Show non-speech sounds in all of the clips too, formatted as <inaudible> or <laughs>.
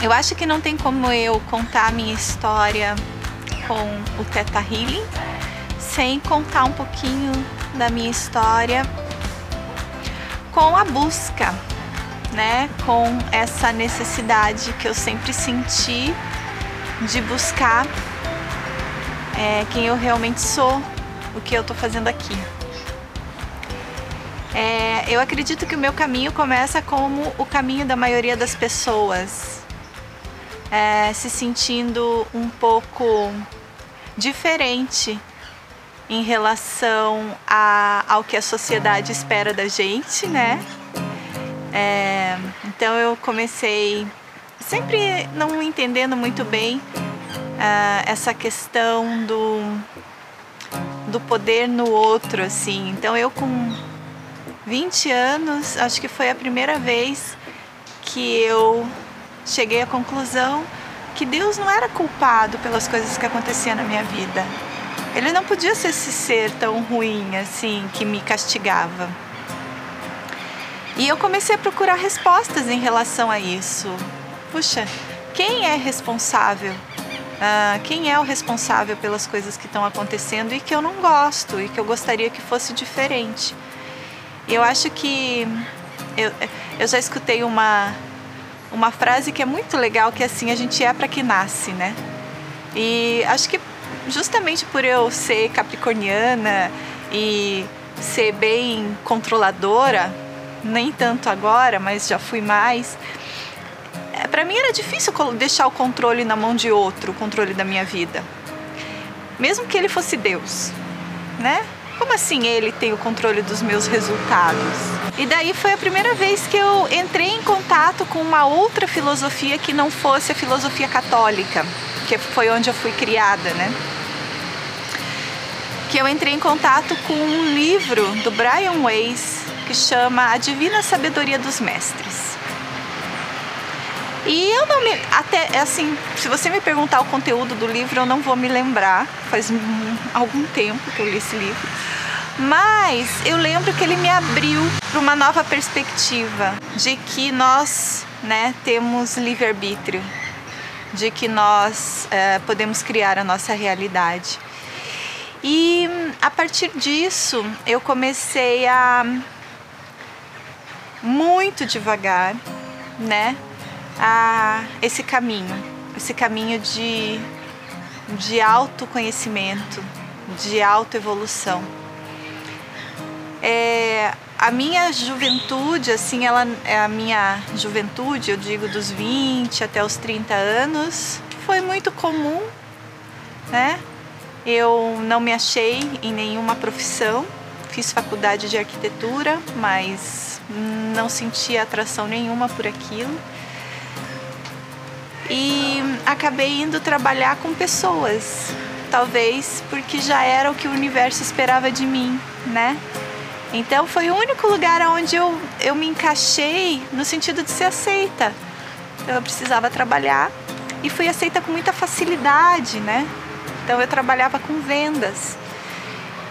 Eu acho que não tem como eu contar a minha história com o Teta Healing sem contar um pouquinho da minha história com a busca, né? Com essa necessidade que eu sempre senti de buscar é, quem eu realmente sou, o que eu tô fazendo aqui. É, eu acredito que o meu caminho começa como o caminho da maioria das pessoas, é, se sentindo um pouco diferente em relação a, ao que a sociedade espera da gente, né? É, então eu comecei sempre não entendendo muito bem uh, essa questão do, do poder no outro, assim. Então eu com 20 anos, acho que foi a primeira vez que eu cheguei à conclusão que Deus não era culpado pelas coisas que aconteciam na minha vida. Ele não podia ser esse ser tão ruim assim que me castigava. E eu comecei a procurar respostas em relação a isso. Puxa, quem é responsável? Ah, quem é o responsável pelas coisas que estão acontecendo e que eu não gosto e que eu gostaria que fosse diferente? Eu acho que eu, eu já escutei uma uma frase que é muito legal que é assim a gente é para que nasce, né? E acho que justamente por eu ser capricorniana e ser bem controladora, nem tanto agora, mas já fui mais. É, para mim era difícil deixar o controle na mão de outro, o controle da minha vida. Mesmo que ele fosse Deus, né? Como assim ele tem o controle dos meus resultados? E daí foi a primeira vez que eu entrei em contato com uma outra filosofia que não fosse a filosofia católica, que foi onde eu fui criada, né? que eu entrei em contato com um livro do Brian Weiss que chama A Divina Sabedoria dos Mestres. E eu não me. Até assim, se você me perguntar o conteúdo do livro, eu não vou me lembrar. Faz algum tempo que eu li esse livro. Mas eu lembro que ele me abriu para uma nova perspectiva de que nós né, temos livre-arbítrio, de que nós é, podemos criar a nossa realidade. E a partir disso eu comecei a muito devagar, né, a esse caminho, esse caminho de, de autoconhecimento, de autoevolução. É, a minha juventude, assim, ela é a minha juventude, eu digo dos 20 até os 30 anos, foi muito comum, né? Eu não me achei em nenhuma profissão, fiz faculdade de arquitetura, mas não sentia atração nenhuma por aquilo. E acabei indo trabalhar com pessoas, talvez porque já era o que o universo esperava de mim, né? Então foi o único lugar onde eu, eu me encaixei no sentido de ser aceita. Eu precisava trabalhar e fui aceita com muita facilidade, né? Então eu trabalhava com vendas.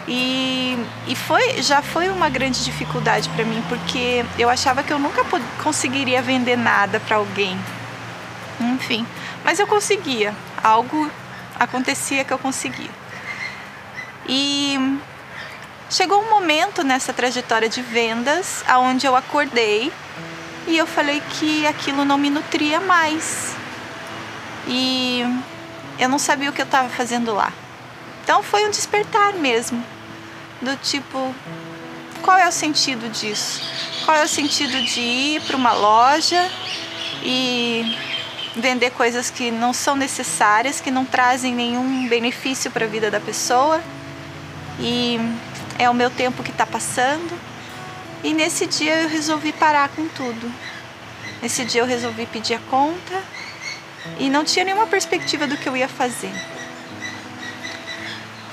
E, e foi, já foi uma grande dificuldade para mim, porque eu achava que eu nunca conseguiria vender nada para alguém. Enfim, mas eu conseguia. Algo acontecia que eu conseguia. E chegou um momento nessa trajetória de vendas aonde eu acordei e eu falei que aquilo não me nutria mais. E eu não sabia o que eu estava fazendo lá. Então foi um despertar mesmo, do tipo, qual é o sentido disso? Qual é o sentido de ir para uma loja e vender coisas que não são necessárias, que não trazem nenhum benefício para a vida da pessoa? E é o meu tempo que está passando. E nesse dia eu resolvi parar com tudo. Nesse dia eu resolvi pedir a conta e não tinha nenhuma perspectiva do que eu ia fazer.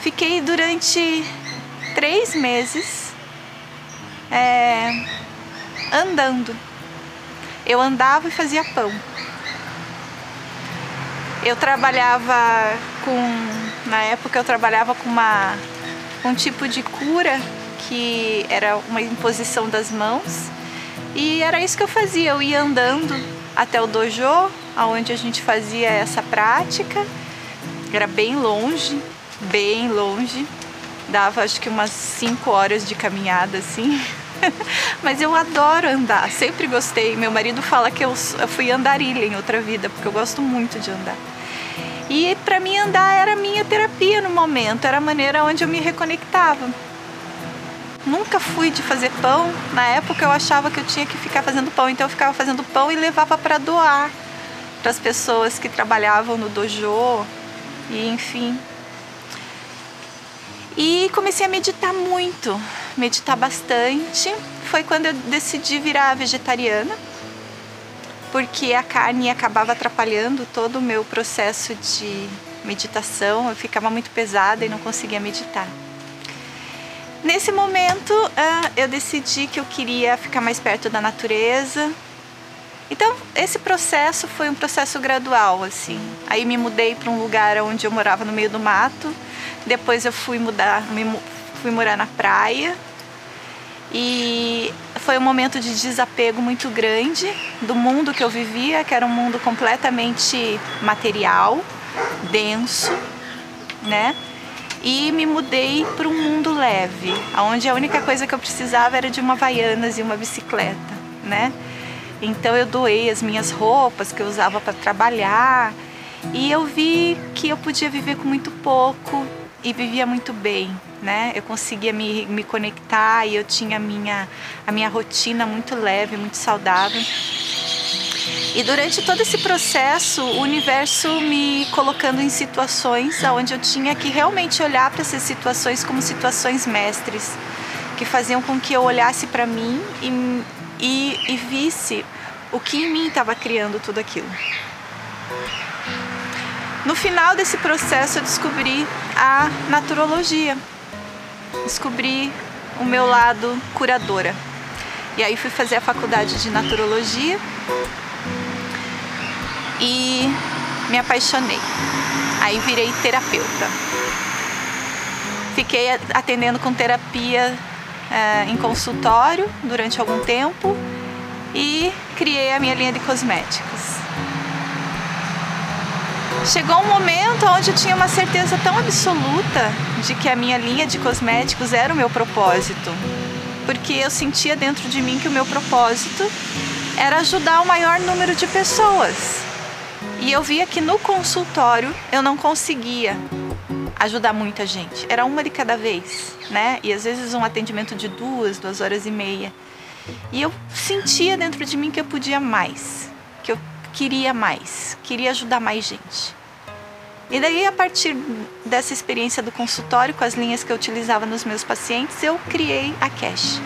Fiquei durante três meses é, andando. Eu andava e fazia pão. Eu trabalhava com, na época eu trabalhava com uma, um tipo de cura que era uma imposição das mãos e era isso que eu fazia. Eu ia andando até o dojo, aonde a gente fazia essa prática. Era bem longe, bem longe. Dava acho que umas 5 horas de caminhada assim. <laughs> Mas eu adoro andar, sempre gostei. Meu marido fala que eu, eu fui andarilha em outra vida, porque eu gosto muito de andar. E para mim andar era minha terapia no momento, era a maneira onde eu me reconectava. Nunca fui de fazer pão. Na época eu achava que eu tinha que ficar fazendo pão, então eu ficava fazendo pão e levava para doar para as pessoas que trabalhavam no dojo e enfim. E comecei a meditar muito, meditar bastante. Foi quando eu decidi virar vegetariana, porque a carne acabava atrapalhando todo o meu processo de meditação, eu ficava muito pesada e não conseguia meditar. Nesse momento, uh, eu decidi que eu queria ficar mais perto da natureza. Então, esse processo foi um processo gradual, assim. Aí me mudei para um lugar onde eu morava no meio do mato. Depois eu fui mudar, fui morar na praia. E foi um momento de desapego muito grande do mundo que eu vivia, que era um mundo completamente material, denso, né? e me mudei para um mundo leve, onde a única coisa que eu precisava era de uma Havaianas e uma bicicleta, né? Então eu doei as minhas roupas que eu usava para trabalhar e eu vi que eu podia viver com muito pouco e vivia muito bem, né? Eu conseguia me, me conectar e eu tinha a minha, a minha rotina muito leve, muito saudável. E durante todo esse processo, o universo me colocando em situações onde eu tinha que realmente olhar para essas situações como situações mestres, que faziam com que eu olhasse para mim e, e, e visse o que em mim estava criando tudo aquilo. No final desse processo, eu descobri a naturologia, descobri o meu lado curadora. E aí fui fazer a faculdade de naturologia e me apaixonei. Aí virei terapeuta. Fiquei atendendo com terapia é, em consultório durante algum tempo e criei a minha linha de cosméticos. Chegou um momento onde eu tinha uma certeza tão absoluta de que a minha linha de cosméticos era o meu propósito, porque eu sentia dentro de mim que o meu propósito era ajudar o maior número de pessoas. E eu via que no consultório eu não conseguia ajudar muita gente. Era uma de cada vez, né? E às vezes um atendimento de duas, duas horas e meia. E eu sentia dentro de mim que eu podia mais, queria mais, queria ajudar mais gente. E daí, a partir dessa experiência do consultório, com as linhas que eu utilizava nos meus pacientes, eu criei a Cash.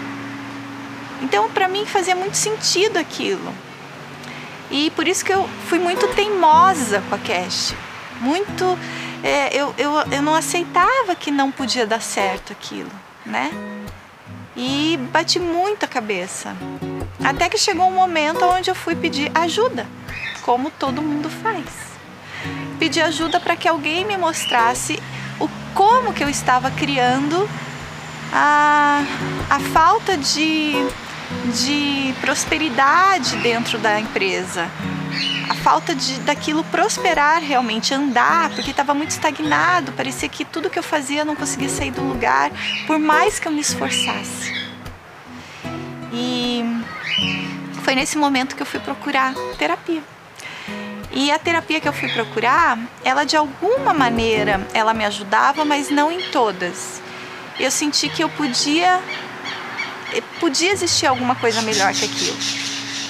Então, para mim, fazia muito sentido aquilo. E por isso que eu fui muito teimosa com a Cash. Muito. É, eu, eu, eu não aceitava que não podia dar certo aquilo, né? E bati muito a cabeça. Até que chegou um momento onde eu fui pedir ajuda, como todo mundo faz. Pedi ajuda para que alguém me mostrasse o como que eu estava criando a, a falta de de prosperidade dentro da empresa. A falta de daquilo prosperar realmente, andar, porque estava muito estagnado, parecia que tudo que eu fazia eu não conseguia sair do lugar, por mais que eu me esforçasse. E foi nesse momento que eu fui procurar terapia. E a terapia que eu fui procurar, ela de alguma maneira, ela me ajudava, mas não em todas. Eu senti que eu podia podia existir alguma coisa melhor que aquilo.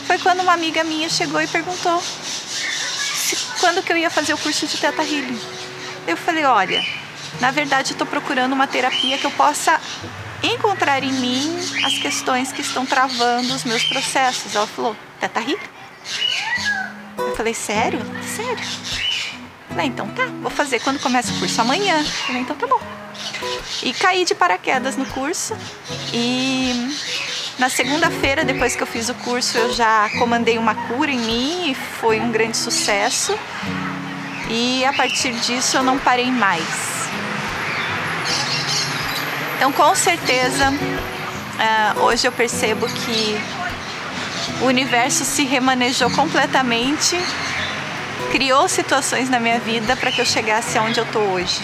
Foi quando uma amiga minha chegou e perguntou se, quando que eu ia fazer o curso de Teta Healing. Eu falei, olha, na verdade estou procurando uma terapia que eu possa encontrar em mim as questões que estão travando os meus processos. Ela falou, Teta Healing? Eu falei, sério? Sério? Falei, então tá, vou fazer quando começa o curso amanhã. Falei, então tá bom. E caí de paraquedas no curso e na segunda-feira, depois que eu fiz o curso, eu já comandei uma cura em mim e foi um grande sucesso. E a partir disso eu não parei mais. Então, com certeza, uh, hoje eu percebo que o universo se remanejou completamente criou situações na minha vida para que eu chegasse aonde eu tô hoje.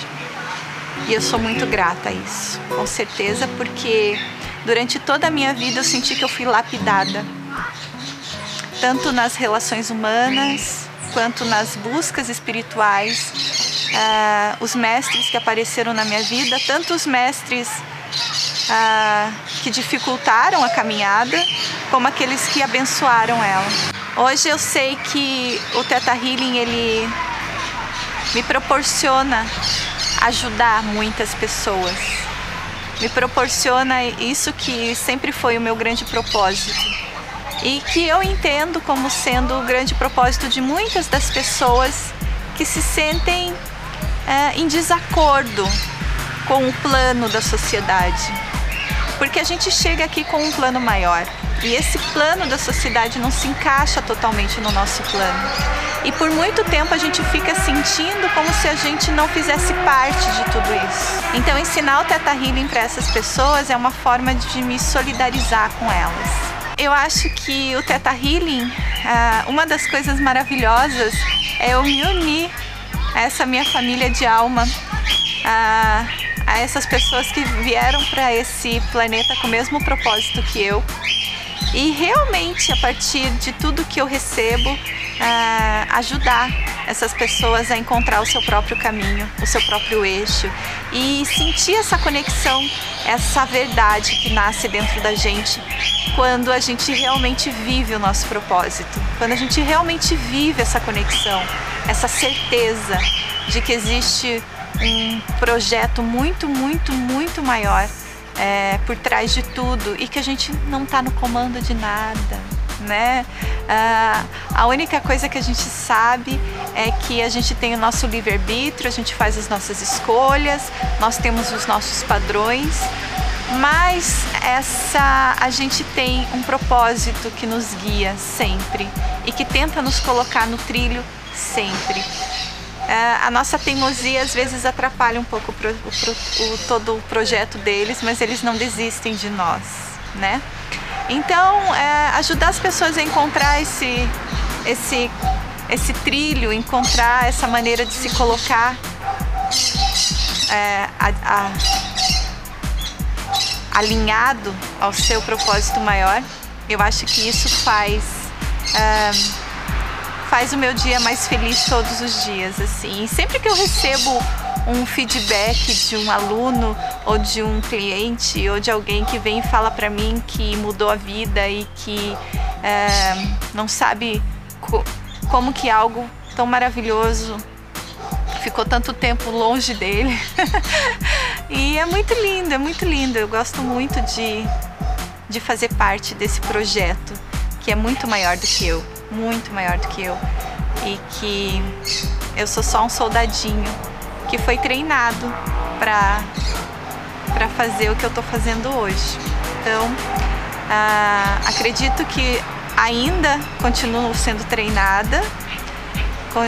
E eu sou muito grata a isso, com certeza, porque durante toda a minha vida eu senti que eu fui lapidada, tanto nas relações humanas quanto nas buscas espirituais. Uh, os mestres que apareceram na minha vida, tanto os mestres uh, que dificultaram a caminhada, como aqueles que abençoaram ela. Hoje eu sei que o Teta Healing ele me proporciona ajudar muitas pessoas. Me proporciona isso que sempre foi o meu grande propósito. E que eu entendo como sendo o grande propósito de muitas das pessoas que se sentem é, em desacordo com o plano da sociedade. Porque a gente chega aqui com um plano maior. E esse plano da sociedade não se encaixa totalmente no nosso plano. E por muito tempo a gente fica sentindo como se a gente não fizesse parte de tudo isso. Então ensinar o Teta Healing para essas pessoas é uma forma de me solidarizar com elas. Eu acho que o Teta Healing, ah, uma das coisas maravilhosas é eu me unir a essa minha família de alma, a, a essas pessoas que vieram para esse planeta com o mesmo propósito que eu e realmente a partir de tudo que eu recebo uh, ajudar essas pessoas a encontrar o seu próprio caminho, o seu próprio eixo. E sentir essa conexão, essa verdade que nasce dentro da gente quando a gente realmente vive o nosso propósito, quando a gente realmente vive essa conexão, essa certeza de que existe um projeto muito, muito, muito maior é, por trás de tudo e que a gente não está no comando de nada, né? Ah, a única coisa que a gente sabe é que a gente tem o nosso livre-arbítrio, a gente faz as nossas escolhas, nós temos os nossos padrões, mas essa a gente tem um propósito que nos guia sempre e que tenta nos colocar no trilho sempre. É, a nossa teimosia às vezes atrapalha um pouco o, o, o, todo o projeto deles, mas eles não desistem de nós, né? Então, é, ajudar as pessoas a encontrar esse, esse, esse trilho, encontrar essa maneira de se colocar é, a, a, alinhado ao seu propósito maior, eu acho que isso faz é, faz o meu dia mais feliz todos os dias, assim. Sempre que eu recebo um feedback de um aluno ou de um cliente ou de alguém que vem e fala para mim que mudou a vida e que é, não sabe co como que algo tão maravilhoso ficou tanto tempo longe dele. <laughs> e é muito lindo, é muito lindo. Eu gosto muito de, de fazer parte desse projeto que é muito maior do que eu muito maior do que eu e que eu sou só um soldadinho que foi treinado para para fazer o que eu estou fazendo hoje. Então, ah, acredito que ainda continuo sendo treinada.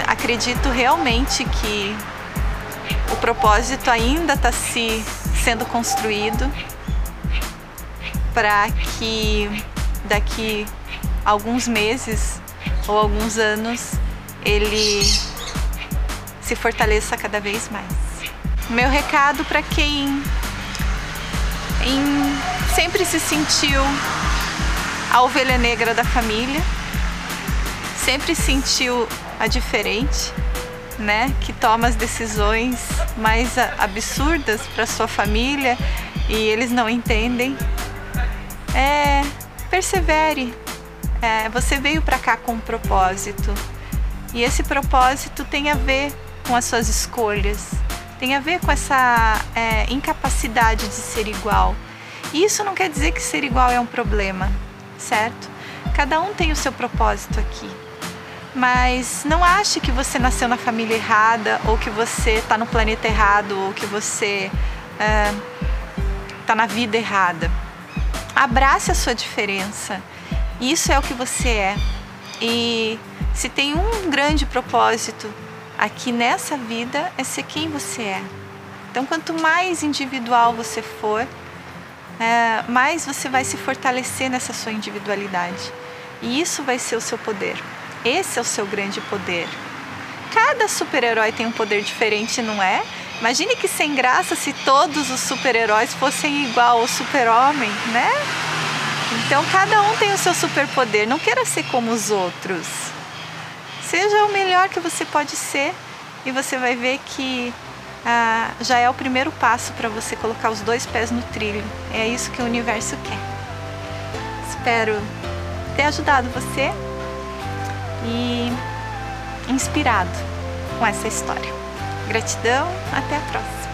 Acredito realmente que o propósito ainda está se sendo construído para que daqui alguns meses ou alguns anos ele se fortaleça cada vez mais. Meu recado para quem em, sempre se sentiu a ovelha negra da família, sempre sentiu a diferente, né, que toma as decisões mais absurdas para sua família e eles não entendem. É, persevere, é, você veio para cá com um propósito e esse propósito tem a ver com as suas escolhas, tem a ver com essa é, incapacidade de ser igual. E isso não quer dizer que ser igual é um problema, certo? Cada um tem o seu propósito aqui. Mas não ache que você nasceu na família errada, ou que você está no planeta errado, ou que você está é, na vida errada. Abrace a sua diferença isso é o que você é. E se tem um grande propósito aqui nessa vida é ser quem você é. Então, quanto mais individual você for, é, mais você vai se fortalecer nessa sua individualidade. E isso vai ser o seu poder. Esse é o seu grande poder. cada super-herói tem um poder diferente, não é? Imagine que sem graça se todos os super-heróis fossem igual ao super-homem, né? Então cada um tem o seu superpoder, não queira ser como os outros. Seja o melhor que você pode ser e você vai ver que ah, já é o primeiro passo para você colocar os dois pés no trilho. É isso que o universo quer. Espero ter ajudado você e inspirado com essa história. Gratidão, até a próxima!